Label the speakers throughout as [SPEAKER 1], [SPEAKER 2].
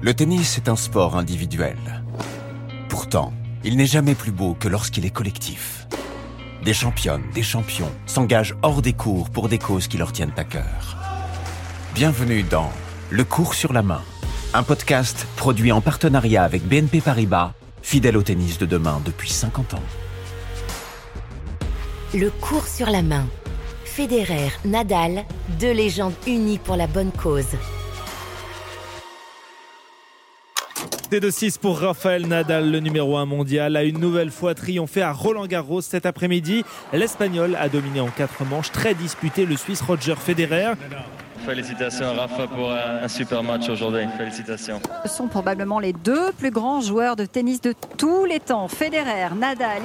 [SPEAKER 1] Le tennis est un sport individuel. Pourtant, il n'est jamais plus beau que lorsqu'il est collectif. Des championnes, des champions s'engagent hors des cours pour des causes qui leur tiennent à cœur. Bienvenue dans Le cours sur la main, un podcast produit en partenariat avec BNP Paribas, fidèle au tennis de demain depuis 50 ans.
[SPEAKER 2] Le cours sur la main. Federer, Nadal, deux légendes unies pour la bonne cause.
[SPEAKER 3] T2-6 pour Rafael Nadal, le numéro 1 mondial, a une nouvelle fois triomphé à Roland Garros cet après-midi. L'Espagnol a dominé en quatre manches, très disputé le Suisse Roger Federer.
[SPEAKER 4] Félicitations Rafa pour un super match aujourd'hui. Félicitations.
[SPEAKER 5] Ce sont probablement les deux plus grands joueurs de tennis de tous les temps. Federer, Nadal.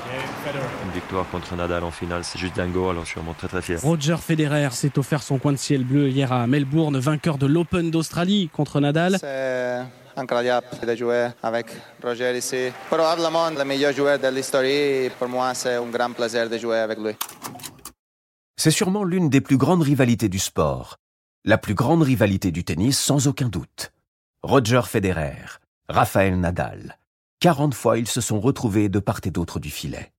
[SPEAKER 6] Une victoire contre Nadal en finale, c'est juste dingo, alors je suis vraiment très très fier.
[SPEAKER 7] Roger Federer s'est offert son coin de ciel bleu hier à Melbourne, vainqueur de l'Open d'Australie contre Nadal.
[SPEAKER 8] C'est c'est un grand plaisir de jouer avec lui.
[SPEAKER 1] C'est sûrement l'une des plus grandes rivalités du sport. La plus grande rivalité du tennis sans aucun doute. Roger Federer, Rafael Nadal. 40 fois ils se sont retrouvés de part et d'autre du filet.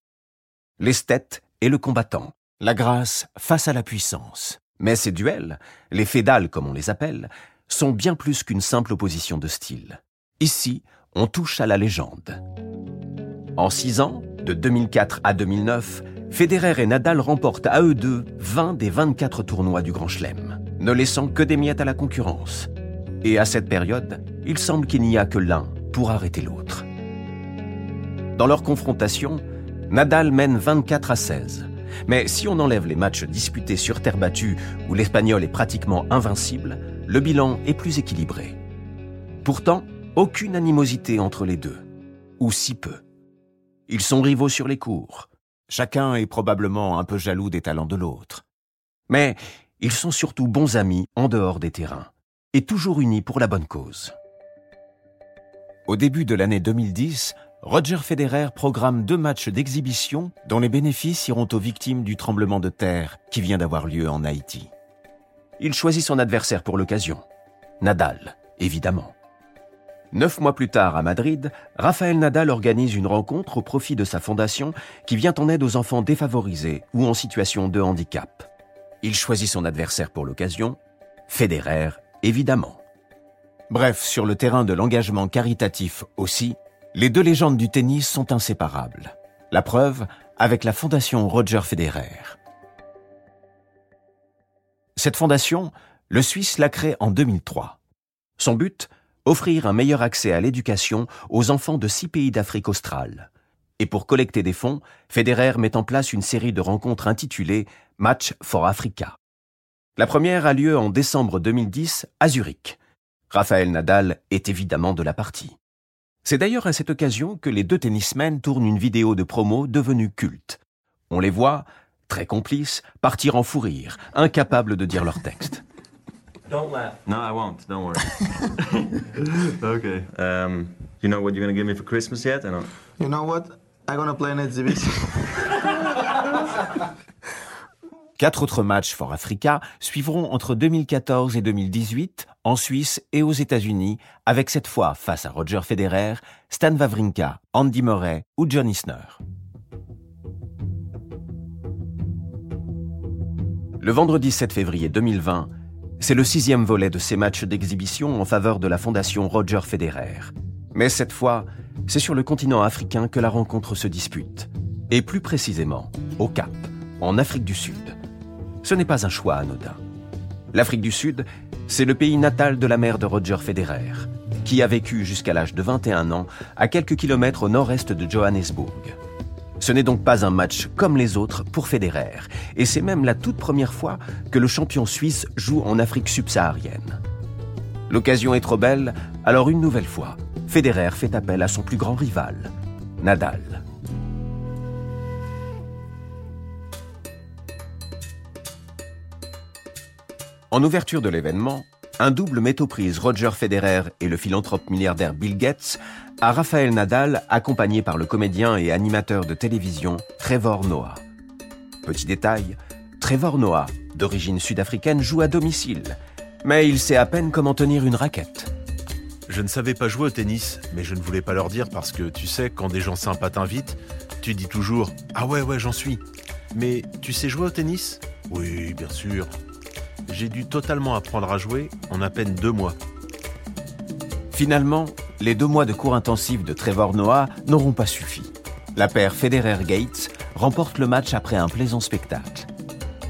[SPEAKER 1] L'esthète et le combattant, la grâce face à la puissance. Mais ces duels, les fédales comme on les appelle, sont bien plus qu'une simple opposition de style. Ici, on touche à la légende. En six ans, de 2004 à 2009, Federer et Nadal remportent à eux deux 20 des 24 tournois du Grand Chelem, ne laissant que des miettes à la concurrence. Et à cette période, il semble qu'il n'y a que l'un pour arrêter l'autre. Dans leur confrontation, Nadal mène 24 à 16. Mais si on enlève les matchs disputés sur terre battue où l'Espagnol est pratiquement invincible, le bilan est plus équilibré. Pourtant, aucune animosité entre les deux, ou si peu. Ils sont rivaux sur les cours. Chacun est probablement un peu jaloux des talents de l'autre. Mais ils sont surtout bons amis en dehors des terrains, et toujours unis pour la bonne cause. Au début de l'année 2010, Roger Federer programme deux matchs d'exhibition dont les bénéfices iront aux victimes du tremblement de terre qui vient d'avoir lieu en Haïti. Il choisit son adversaire pour l'occasion. Nadal, évidemment. Neuf mois plus tard, à Madrid, Rafael Nadal organise une rencontre au profit de sa fondation qui vient en aide aux enfants défavorisés ou en situation de handicap. Il choisit son adversaire pour l'occasion, Federer, évidemment. Bref, sur le terrain de l'engagement caritatif aussi, les deux légendes du tennis sont inséparables. La preuve avec la fondation Roger Federer. Cette fondation, le Suisse l'a créée en 2003. Son but Offrir un meilleur accès à l'éducation aux enfants de six pays d'Afrique australe. Et pour collecter des fonds, Federer met en place une série de rencontres intitulées Match for Africa. La première a lieu en décembre 2010 à Zurich. Raphaël Nadal est évidemment de la partie. C'est d'ailleurs à cette occasion que les deux tennismen tournent une vidéo de promo devenue culte. On les voit, très complices, partir en fou rire, incapables de dire leur texte.
[SPEAKER 6] Don't laugh. No, I won't. Don't worry. okay. Um, you know what you're gonna give me for Christmas yet? I don't.
[SPEAKER 8] You know what? I'm gonna play an exhibition.
[SPEAKER 1] Quatre autres matchs for Africa suivront entre 2014 et 2018 en Suisse et aux États-Unis, avec cette fois face à Roger Federer, Stan Wawrinka, Andy Murray ou John Isner. Le vendredi 7 février 2020, c'est le sixième volet de ces matchs d'exhibition en faveur de la fondation Roger Federer. Mais cette fois, c'est sur le continent africain que la rencontre se dispute. Et plus précisément, au Cap, en Afrique du Sud. Ce n'est pas un choix anodin. L'Afrique du Sud, c'est le pays natal de la mère de Roger Federer, qui a vécu jusqu'à l'âge de 21 ans à quelques kilomètres au nord-est de Johannesburg. Ce n'est donc pas un match comme les autres pour Federer, et c'est même la toute première fois que le champion suisse joue en Afrique subsaharienne. L'occasion est trop belle, alors une nouvelle fois, Federer fait appel à son plus grand rival, Nadal. En ouverture de l'événement, un double prises Roger Federer et le philanthrope milliardaire Bill Gates à Raphaël Nadal, accompagné par le comédien et animateur de télévision Trevor Noah. Petit détail, Trevor Noah, d'origine sud-africaine, joue à domicile, mais il sait à peine comment tenir une raquette.
[SPEAKER 9] Je ne savais pas jouer au tennis, mais je ne voulais pas leur dire parce que tu sais, quand des gens sympas t'invitent, tu dis toujours Ah ouais, ouais, j'en suis. Mais tu sais jouer au tennis? Oui, bien sûr. J'ai dû totalement apprendre à jouer en à peine deux mois.
[SPEAKER 1] Finalement, les deux mois de cours intensifs de Trevor Noah n'auront pas suffi. La paire Federer-Gates remporte le match après un plaisant spectacle.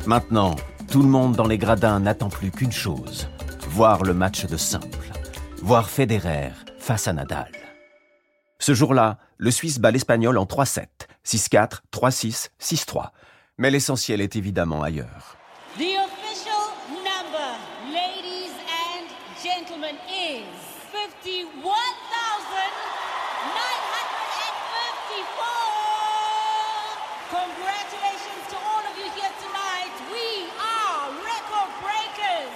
[SPEAKER 1] Maintenant, tout le monde dans les gradins n'attend plus qu'une chose voir le match de simple, voir Federer face à Nadal. Ce jour-là, le Suisse bat l'Espagnol en 3-7, 6-4, 3-6, 6-3. Mais l'essentiel est évidemment ailleurs.
[SPEAKER 10] Gentlemen, is 51,954. Congratulations to all of you here tonight. We are record breakers.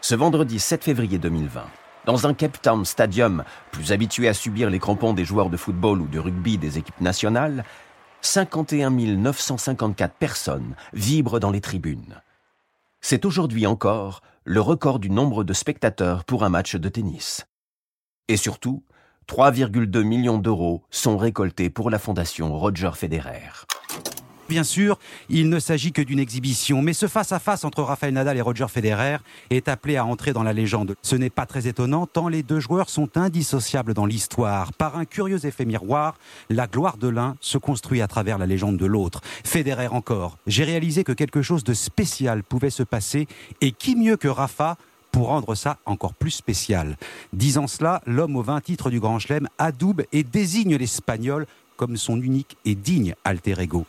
[SPEAKER 1] Ce vendredi 7 février 2020, dans un Cape Town Stadium plus habitué à subir les crampons des joueurs de football ou de rugby des équipes nationales, 51 954 personnes vibrent dans les tribunes. C'est aujourd'hui encore le record du nombre de spectateurs pour un match de tennis. Et surtout, 3,2 millions d'euros sont récoltés pour la fondation Roger Federer.
[SPEAKER 11] Bien sûr, il ne s'agit que d'une exhibition, mais ce face-à-face entre Rafael Nadal et Roger Federer est appelé à entrer dans la légende. Ce n'est pas très étonnant, tant les deux joueurs sont indissociables dans l'histoire. Par un curieux effet miroir, la gloire de l'un se construit à travers la légende de l'autre. Federer encore. J'ai réalisé que quelque chose de spécial pouvait se passer, et qui mieux que Rafa pour rendre ça encore plus spécial. Disant cela, l'homme aux 20 titres du Grand Chelem adoube et désigne l'Espagnol comme son unique et digne alter ego.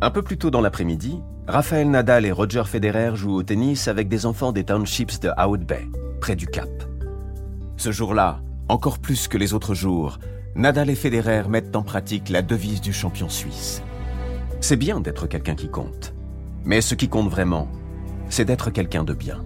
[SPEAKER 1] Un peu plus tôt dans l'après-midi, Rafael Nadal et Roger Federer jouent au tennis avec des enfants des townships de Out Bay, près du Cap. Ce jour-là, encore plus que les autres jours, Nadal et Federer mettent en pratique la devise du champion suisse. C'est bien d'être quelqu'un qui compte, mais ce qui compte vraiment, c'est d'être quelqu'un de bien.